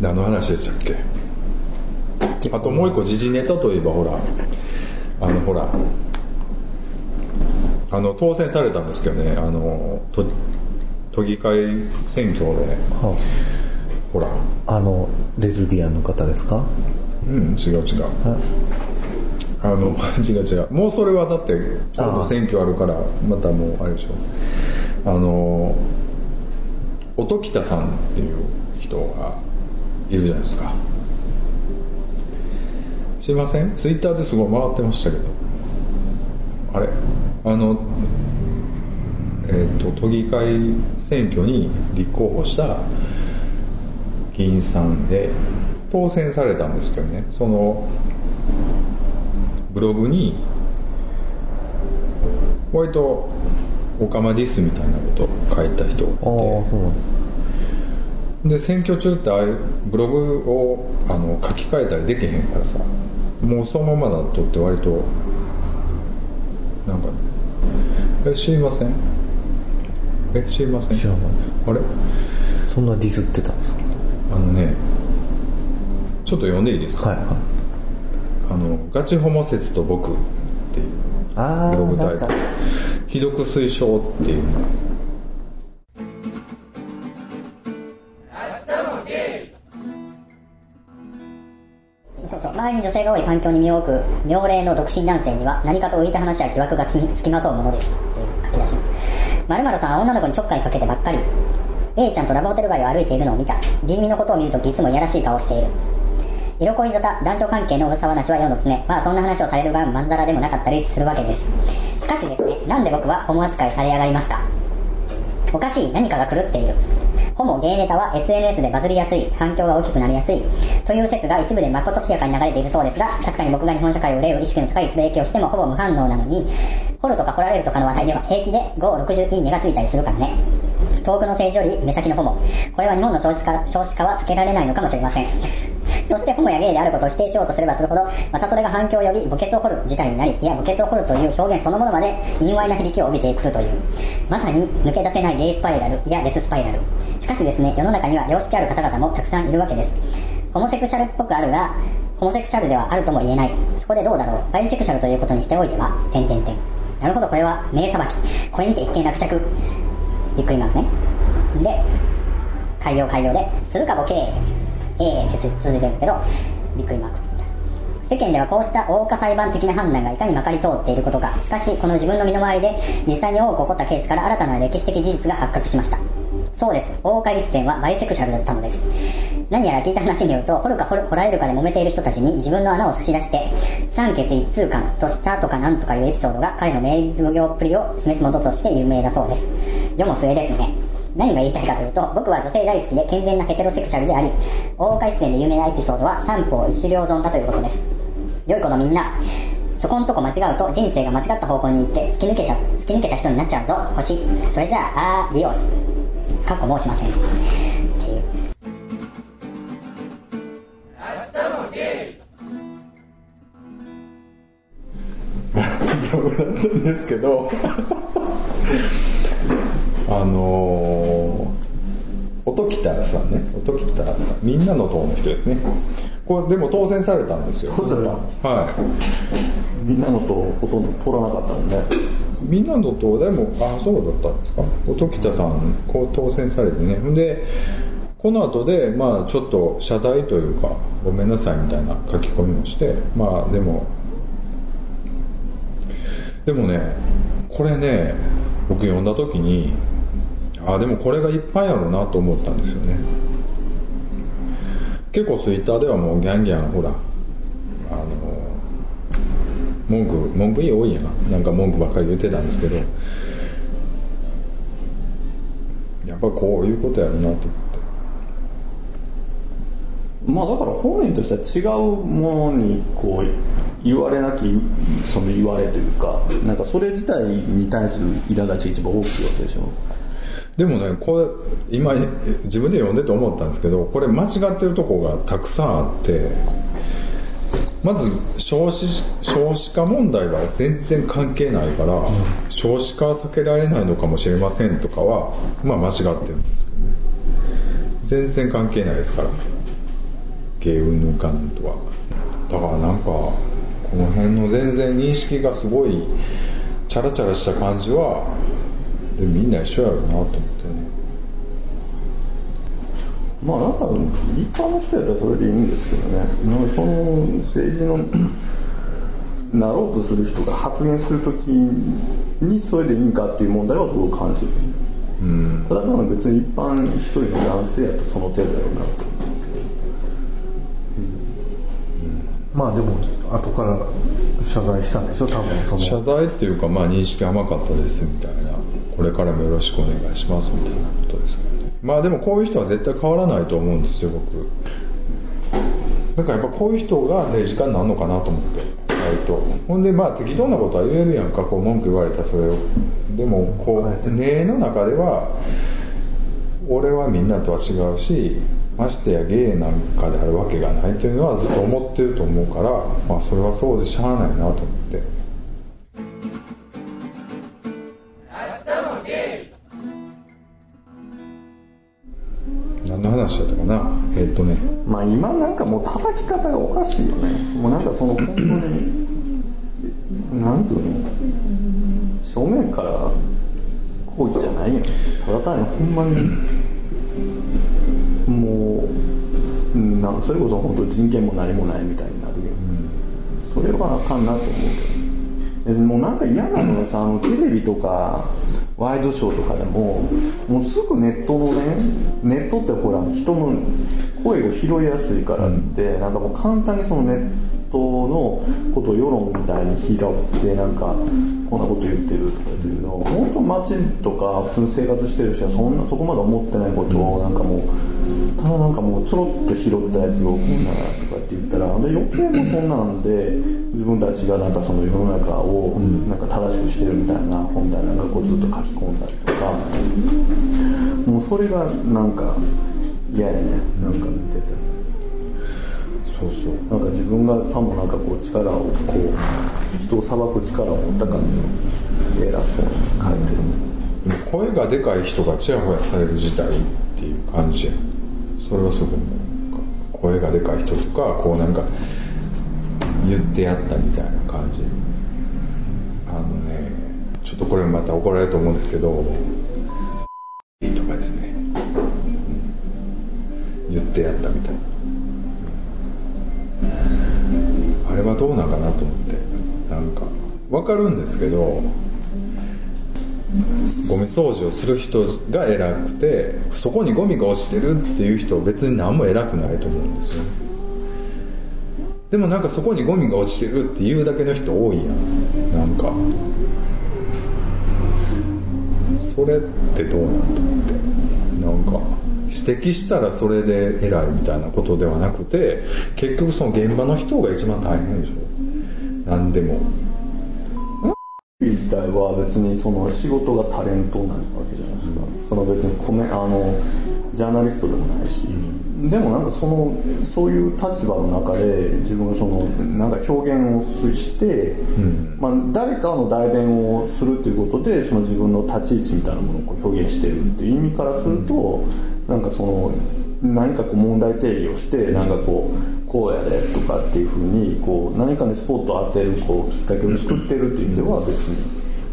何の話でしたっけ？あともう一個時事ネタといえばほらあのほらあの当選されたんですけどねあの都都議会選挙で、はほら。あ、あのレズビアンの方ですか？うん違う違う。はあの 違う違う。もうそれはだって今度選挙あるからまたもうあれでしょ。あの音喜多さんっていう人がいるじゃないですか。すいません？ツイッターですごい回ってましたけど。あれ？あのえっ、と都議会選挙に立候補した議員さんで当選されたんですけどね。そのブログに割とオカマディスみたいなことを書いた人ああがいてで選挙中ってああいうブログをあの書き換えたりできへんからさ。もうそのままだとって割となんかえ知りません？え知りません？知らないあれ？そんなディスってたんですか？あのねちょっと読んでいいですか、はいはいあのガチホモ説と僕っていうあブログタイト。ルあなんか。既読推奨っていうそうそう。周りに女性が多い環境に身を置く妙齢の独身男性には何かと浮いた話や疑惑がつきつきまとうものですっていう書き出し。ます〇〇さんは女の子にちょっかいかけてばっかり。A ちゃんとラブホテル街を歩いているのを見た。B 身のことを見るときいつもいやらしい顔をしている色恋沙汰男女関係の噂話は世の常まあそんな話をされるがまんざらでもなかったりするわけです。しかしですねなんで僕はホモ扱いされやがりますか？おかしい何かが狂っているホモゲイネタは SNS でバズりやすい。反響が大きくなりやすい。という説が一部でまことしやかに流れているそうですが確かに僕が日本社会を例を意識の高いつぶやきをしてもほぼ無反応なのに掘るとか掘られるとかの話題では平気で560いいねがついたりするからね。遠くの政治より目先のホモ。これは日本の少子化少子化は避けられないのかもしれません。そしてホモやゲイであることを否定しようとすればするほど、またそれが反響を呼び、墓穴を掘る事態になり、いや、墓穴を掘るという表現そのものまで、陰猥な響きを帯びてくるという、まさに抜け出せないゲイスパイラル、いや、デススパイラル。しかしですね、世の中には良識ある方々もたくさんいるわけです。ホモセクシャルっぽくあるが、ホモセクシャルではあるとも言えない。そこでどうだろう。バイセクシャルということにしておいては、点々点。なるほど、これは名裁き。これにて一見落着。びっくりマークね。で、改良改良で、するかボケー。えーって続いてるけど、びっくりマーク。世間ではこうした大岡裁判的な判断がいかにまかり通っていることか、しかしこの自分の身の回りで実際に多く起こったケースから新たな歴史的事実が発覚しました。そうです。大岡律典はバイセクシャルだったのです。何やら聞いた話によると、掘るか掘られるかで揉めている人たちに自分の穴を差し出して、三欠一通貫としたとかなんとかいうエピソードが彼の名奉行っぷりを示すものとして有名だそうです。世も末ですね。何が言いたいかというと、僕は女性大好きで健全なヘテロセクシャルであり、大岡一戦で有名なエピソードは三方一両損だということです。良い子のみんな、そこんとこ間違うと人生が間違った方向に行って突き抜けちゃ、突き抜けた人になっちゃうぞ、星。それじゃあ、アディオス。かっこ申しません。っていう。なんですけど あのー、音喜多さんね。音喜多さん。みんなの党の人ですね。これでも当選されたんですよ。当選さはい。みんなのとほとんど通らなかったもんね。みんなの党でもあそうだったんですか。音喜多さんこう当選されてね。でこの後でまあちょっと謝罪というかごめんなさいみたいな書き込みをしてまあでもでもねこれね僕読んだ時にあでもこれがいっぱいやろうなと思ったんですよね。結構ツイッターではもうギャンギャンほらあの文句文句いい多いやな。んか文句ばっかり言ってたんですけどやっぱこういうことやるなと思って。まあだから本人としては違うものにこう言われなきその言われというかなんかそれ自体に対する苛立ち一番大きいわけでしょ。でもねこれ今自分で読んでて思ったんですけどこれ間違ってるとこがたくさんあってまず少子少子化問題は全然関係ないから、少子化は避けられないのかもしれませんとかはまあ間違ってるんですけどね。全然関係ないですから。芸運のかんとは。だからなんかこの辺の全然認識がすごいチャラチャラした感じはでみんな一緒やろうなと思ってね。まあなんか一般の人やったらそれでいいんですけどね。なんかその政治のなろうとする人が発言するときにそれでいいんかっていう問題はすごく感じる、ただまあ別に一般一人の男性やったらその程度だろうなとまあでも後から謝罪したんでしょ多分その。謝罪っていうかまあ認識甘かったですみたいなこれからもよろしくお願いしますみたいなことですけどね。まあでもこういう人は絶対変わらないと思うんですよ僕。だからやっぱこういう人が政治家になるのかなと思って割と。ほんでまあ適当なことは言えるやんかこう文句言われたそれを。でもこう根の中では俺はみんなとは違うしましてや芸なんかであるわけがないというのはずっと思ってると思うから、まあ、それはそうでしゃあないなと思今なんかもう叩き方がおかしいよね。もうなんかその本当になんていうの？正面から抗議じゃないよただ単にほんまにもうなんかそれこそ本当人権も何もないみたいになるよ、それはあかんなと思うけど。もうなんか嫌なのがさあのテレビとかワイドショーとかでももうすぐネットのねネットってほら人の声を拾いやすいからって、なんかもう簡単にそのネットのことを世論みたいに拾ってなんかこんなこと言ってるとかっていうのを本当街とか普通に生活してる人はそんなそこまで思ってないことをなんかもうただなんかもうちょろっと拾ったやつをこんなとかって言ったらで余計もそんなんで自分たちがなんかその世の中をなんか正しくしてるみたいな本みたいなのをずっと書き込んだりとかもうそれがなんか嫌やねなんか見ててそうそう。なんか自分がさもなんかこう力をこう人を裁く力を持ったかの。偉そうに書いてるでも声がでかい人がちやほやされる時代っていう感じや。それはすごく思う声がでかい人とかこうなんか言ってやったみたいな感じ。あのねちょっとこれまた怒られると思うんですけどうん言ったみたいな。あれはどうなんかなと思って。なんかわかるんですけどゴミ掃除をする人が偉くてそこにゴミが落ちてるっていう人別に何も偉くないと思うんですよでもなんかそこにゴミが落ちてるっていうだけの人多いやん。なんか。それってどうなんと思って。なんか。指摘したらそれで偉いみたいなことではなくて結局その現場の人が一番大変でしょ。何でも。自体は別にその仕事がタレントなわけじゃないですか、その別にコメあのジャーナリストでもないし、でもなん。かそのそういう立場の中で自分がそのなん。か表現をして、まあ、誰かの代弁をするっていうことでその自分の立ち位置みたいなものをこう表現してるっていう意味からすると、なんかその何かこう問題定義をしてなんかこうこうやでとかっていうふうにこう何かにスポットを当てるこうきっかけを作ってるっていう意味では別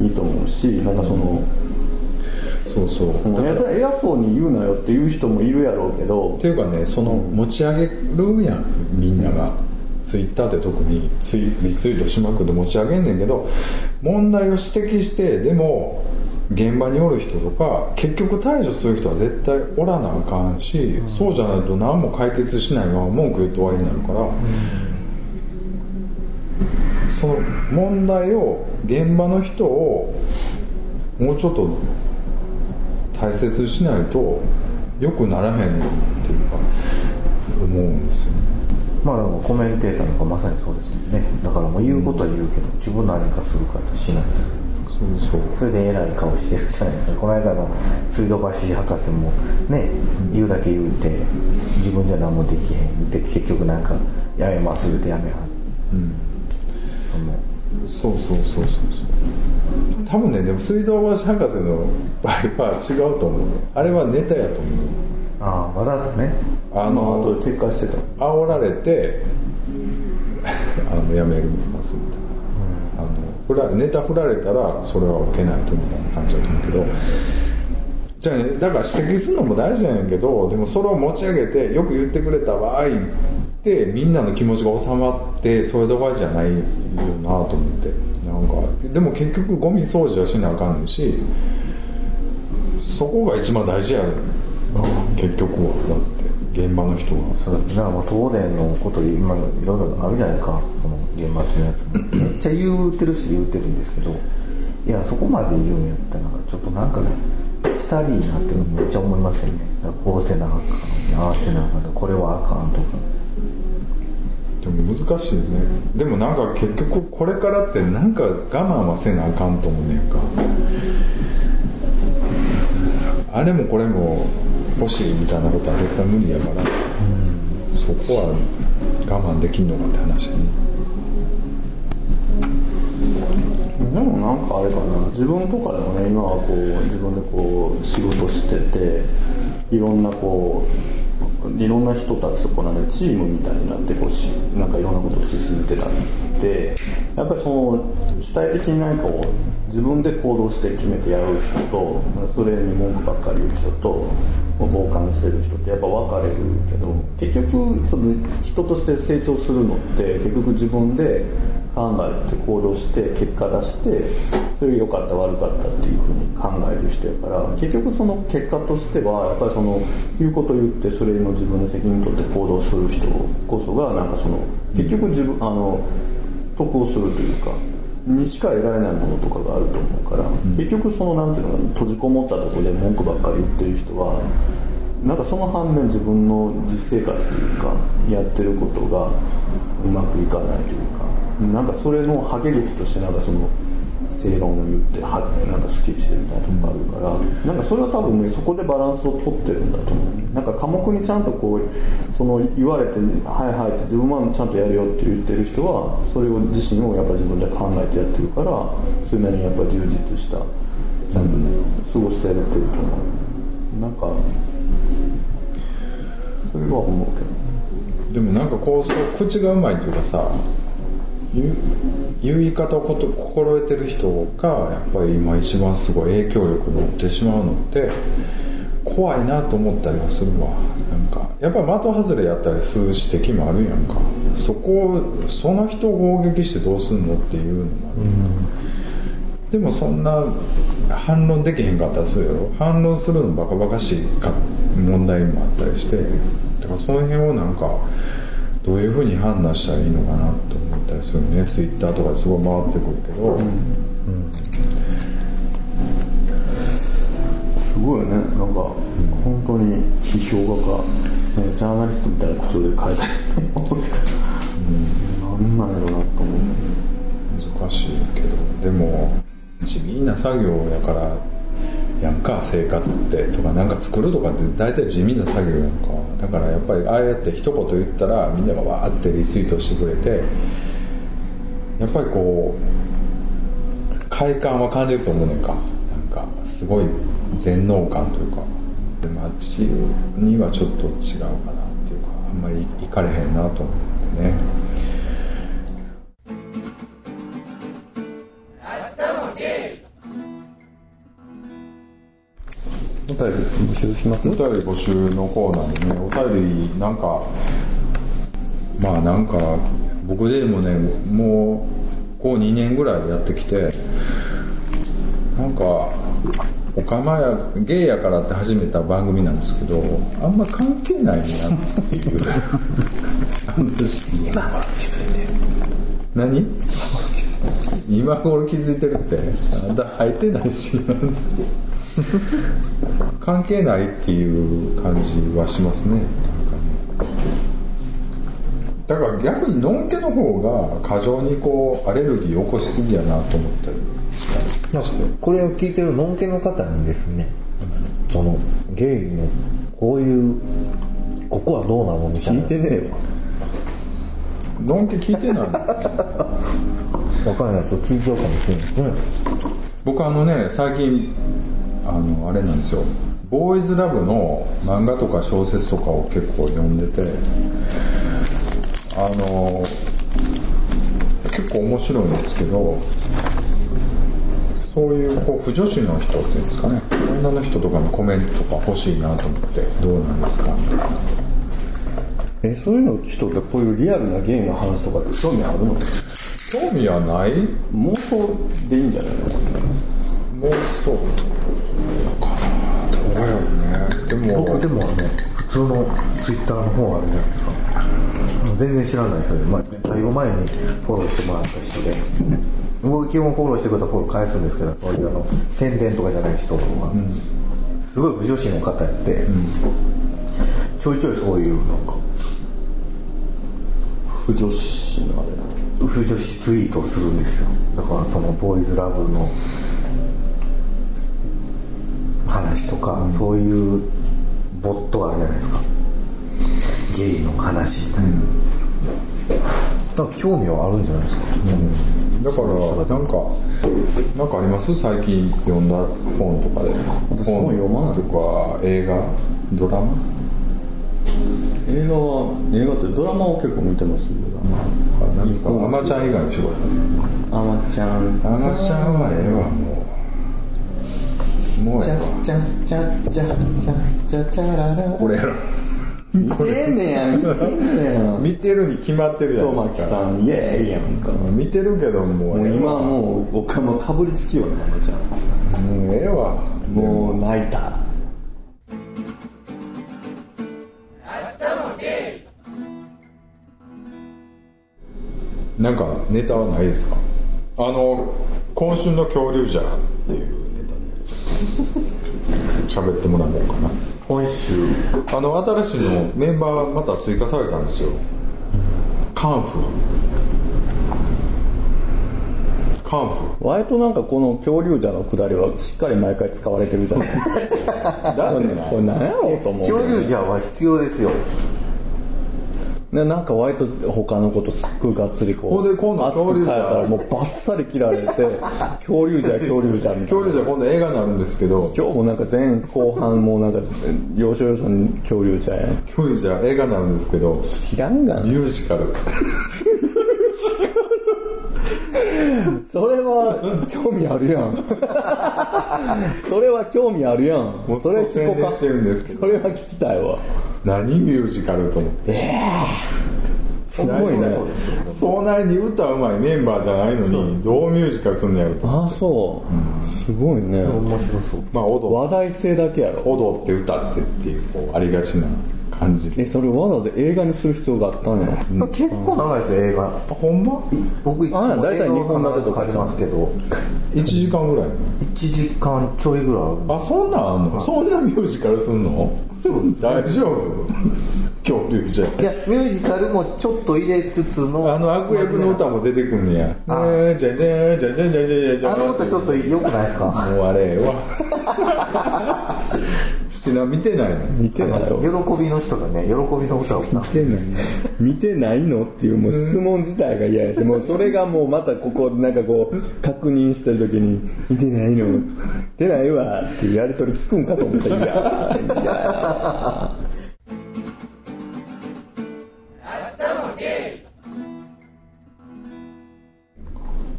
にいいと思うしなんかその。そうそう偉偉そうに言うなよっていう人もいるやろうけどっていうかねその持ち上げるやんみんなが、ツイッターで特にツイリツイートしまくって持ち上げんねんけど問題を指摘してでも現場におる人とか結局対処する人は絶対おらなあかんし、そうじゃないと何も解決しないまま文句言って終わりになるから、その問題を現場の人をもうちょっと大切にしないと良くならへんっていうか思うんですよね。まあだからコメンテーターとかまさにそうですもんね。だからもう言うことは言うけど自分何かするかとしないそうそう。それで偉い顔してるじゃないですか。この間の水道橋博士もね言うだけ言うて自分じゃ何もできへんで結局なんかやめます言うてやめはるうん。そのそうそうそうそうそう。多分ねでも水道橋博士の場合は違うと思う。あれはネタやと思う。ああわざとね。あまあ、あとの撤回してた。煽られてあのやめますみたいな、あの振らネタ振られたらそれは受けないとみたいな感じだと思うけど。じゃあねだから指摘するのも大事なんやけどでもそれを持ち上げてよく言ってくれた場合ってみんなの気持ちが収まってそれで終わりじゃないよなと思って。なんかでも結局ゴミ掃除はしなあかんしそこが一番大事やろ。結局は。だって現場の人は。そうだから東電のこと今いろいろあるじゃないですか。原発のやつめっちゃ言うてるし言うてるんですけどいやそこまで言うんやったらちょっとなんかしたりなってめっちゃ思いますよね。こうせなあかんああせなあかんこれはあかんとか。でも難しいね。でもなんか結局これからってなんか我慢はせなあかんと思うねんか。あれもこれも欲しいみたいなことは絶対無理やから、そこは我慢できんのかって話ねでもなんかあれかな。自分とかでもね今はこう自分でこう仕事してていろんなこういろんな人たちとこうなんかチームみたいになってこうしなんかいろんなことを進めてたって。やっぱりその主体的に何かを自分で行動して決めてやる人とそれに文句ばっかり言う人と傍観してる人ってやっぱ分かれるけど結局その人として成長するのって結局自分で考えて行動して結果出してそれが良かった悪かったっていうふうに考える人やから結局その結果としてはやっぱりその言うこと言ってそれの自分で責任取って行動する人こそがなんかその結局自分あの得をするというかにしか得られないものとかがあると思うから、結局そのなんていうのかな閉じこもったところで文句ばっかり言ってる人はなんかその反面自分の実生活というかやってることがうまくいかないというかなんかそれのはけ口としてなんかその正論を言ってはなんかスッキリしてるみたいなとこあるからなんかそれは多分ねそこでバランスを取ってるんだと思う。なんか科目にちゃんとこうその言われて「はいはい」って自分はちゃんとやるよって言ってる人はそれを自身をやっぱ自分で考えてやってるからそれなりにやっぱ充実したちゃんとね過ごせれてると思う。なんかそれは思うけど。でもなんかこうそう口がうまいというかさ言う言い方をこと心得てる人がやっぱり今一番すごい影響力を持ってしまうのって怖いなと思ったりはするわ。なんかやっぱ的外れやったりする指摘もあるやんか。そこをその人を攻撃してどうすんのっていうのもあるやんか、でもそんな反論できへんかったりするやろ。反論するのバカバカしいか問題もあったりして。だからその辺をなんかどういうふうに判断したらいいのかなとったりするね。ツイッターとかですごい回ってくるけど、すごいよね。なんか本当に批評家がなんかジャーナリストみたいな口調で書いてると思うけど、なんなんやろうなと思う。難しいけど。でも地味な作業やからやんか生活ってとかなんか作るとかって大体地味な作業やんか。だからやっぱりああやって一言言ったらみんながわーってリツイートしてくれてやっぱりこう快感は感じると思うねんか。なんかすごい全能感というか。でもあっちにはちょっと違うかなっていうかあんまり行かれへんなと思ってね。お便り募集します？お便り募集のコーナーでねお便りなんかまあなんか僕でもねもうこう2年ぐらいやってきてなんかおかまやゲイやからって始めた番組なんですけどあんま関係ないなっていう。話に何？今頃気づいてるってあんた入ってないし。関係ないっていう感じはしますねだから逆にのんけの方が過剰にこうアレルギーを起こしすぎやなと思ったりしたり。してこれを聞いてるのんけの方にですねそのゲイのこういうここはどうなのみたいな。聞いてねえわ。のんけ聞いてない。わかんないですよ。聞いちゃうかもしれないですね。僕あのね最近あのあれなんですよ。ボーイズラブの漫画とか小説とかを結構読んでてあの結構面白いんですけどそういうこう不女子の人っていうんですかね。女の人とかのコメントとか欲しいなと思ってどうなんですかえそういうの人ってこういうリアルなゲームの話とかって興味あるの？興味はない？妄想でいいんじゃないの？妄想かな。どうやろうね。でも僕でもあの普通のツイッターの方あるじゃないですか全然知らない人で、まあ、だいぶ前にフォローしてもらった人で僕基本フォローしてくれたらフォロー返すんですけどそういうあの宣伝とかじゃない人は、すごい不女子の方やって、ちょいちょいそういうなんか不女子のあれな不女子ツイートをするんですよ。だからそのボーイズラブの話とか、そういうボットあるじゃないですか。ゲイの話みたいな、だから興味はあるんじゃないですか、だからなんかなんかあります？最近読んだ本とかで。私本読まない。とか映画？ドラマ？映画は映画ってドラマを結構見てますなんですかアマちゃん以外の仕事？あまちゃんアマちゃんはええわもう。もうええわ。チャスチャスチャチャチャチャチャララこれやろ見てんねや見てん。ねや見てるに決まってるじゃトマキさんイエーイやんか。も見てるけどもうう今はうもう僕はもうかぶりつきよねあまちゃんもうええわ。もう泣いた。なんかネタはないですか？あの今週の恐竜じゃっていうネタで。喋ってもらおうかな今週あの新しいのメンバーまた追加されたんですよ。カンフー。カンフ割となんかこの恐竜じゃのくだりはしっかり毎回使われてるじゃないですか。ーだってなこれ何やろうと思う恐竜じゃは必要ですよね、なんか割と他のことすっごいがっつりこうほんで今度恐竜じゃらもうバッサリ切られて 恐竜じゃ恐竜じゃみたいな。恐竜じゃ今度映画になるんですけど。今日もなんか前後半もなんか要所要所に恐竜じゃやん。恐竜じゃ映画になるんですけど。知らんがな。ミュージカル それは興味あるやん。それは興味あるやん。もうそれ聞こうかしてるんですけど。それは聞きたいわ。何ミュージカルと思って。すごいね。そんなに歌うまいメンバーじゃないのにどうミュージカルすんのやろと。ああそう。すごいね。面白そう。まあ踊話題性だけやろ。踊って歌ってっていうこうありがちな感じ。でえそれわざわざ映画にする必要があったんや。結構長いですよ映画。ほんま？い僕いつもあ大体映画を日本立てとか。借りますけど。1時間ぐらい？1時間ちょいぐらい。あそんなんあんの？そんなミュージカルすんの？大丈夫？恐竜じゃいやミュージカルもちょっと入れつつの。あの悪役の歌も出てくんねや。あ。えーじゃじゃじゃじゃじゃじゃじゃあの歌ちょっと良くないですか？もうあれわしてな見てないの。見てない。よ喜びの人がね喜びの歌を歌う。見てない見てないのっていうもう質問自体が嫌やし もうそれがもうまたここなんかこう確認してる時に「見てないの。見てないわ」っていうやり取り聞くんかと思ったら「いや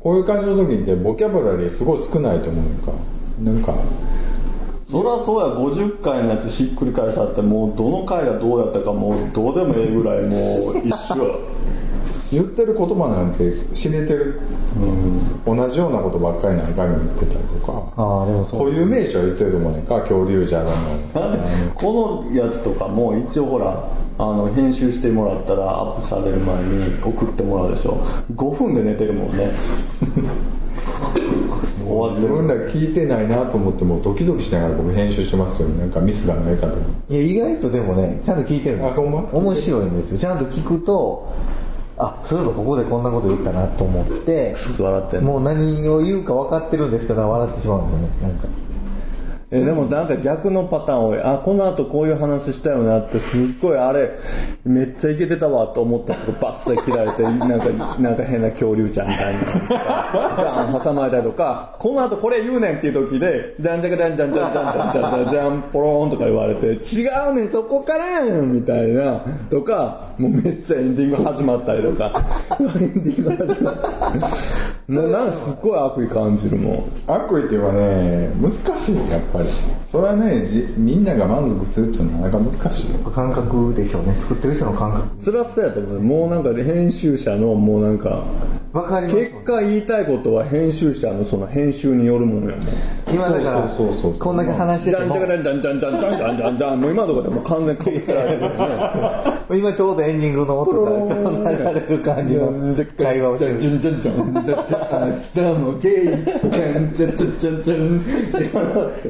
こういう感じの時ってボキャブラリーすごい少ないと思うのか。なんかそりゃそうや50回のやつひっくり返したってもうどの回がどうやったかもうどうでもええぐらいもう一緒。や言ってる言葉なんて知れてる、同じようなことばっかり何回も言ってたりとか。ああでも固有名詞は言ってると思うねんか恐竜じゃだの。このやつとかも一応ほらあの編集してもらったらアップされる前に送ってもらうでしょ。5分で寝てるもんね自分ら聞いてないなと思ってもうドキドキしながら僕編集してますよなんかミスがないかと。いや意外とでもねちゃんと聞いてるんです。あほん？ま面白いんですよ。ちゃんと聞くとあそういえばここでこんなこと言ったなと思って笑ってんの。もう何を言うか分かってるんですけど笑ってしまうんですよね。なんかえでもなんか逆のパターン多い。あこの後こういう話したよなってすっごいあれめっちゃイケてたわと思ったとこバッサリ切られてなんかなんか変な恐竜ちゃんみたいな。ガン挟まれたりとかこの後これ言うねんっていう時でじゃんじゃかじゃんじゃんじゃんじゃんじゃんじゃんじゃんじゃんポローンとか言われて違うねんそこからやんみたいな。とかもうめっちゃエンディング始まったりとか。エンディング始まった。もうなんかすっごい悪意感じるもん。悪意っていうかね難しいやっぱり。それはねじみんなが満足するってなかなか難しいよ。感覚でしょうね。作ってる人の感覚。辛そうやと思う。もうなんか編集者のもうなんかわかります。結果言いたいことは編集者のその編集によるものやもん。今だからそうそうそうこんだけ話してても。じゃんじゃんじゃんじゃんじゃんじゃんじゃんじゃんじゃんもう今のところでもう完全にかぶせられてるよね今ちょうどエンディングの音がちょうど流れる感じの会話をしてるじゃんじゃんじゃんじゃんじゃん明日もゲイじゃんじゃんじゃんじゃんじゃん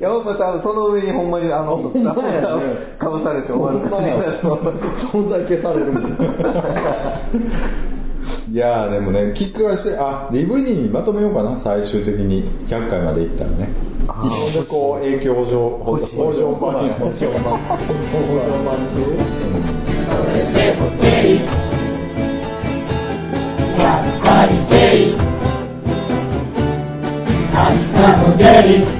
山本さんその上にほんまにあの かぶされて終わる感じだと存在消される。も んいやーでもねキックがしてあ DVD にまとめようかな。最終的に。100回までいったらね。一緒でこう影響補助補助補助。版。や補助版補助版やっぱりゲイ。明日もゲイ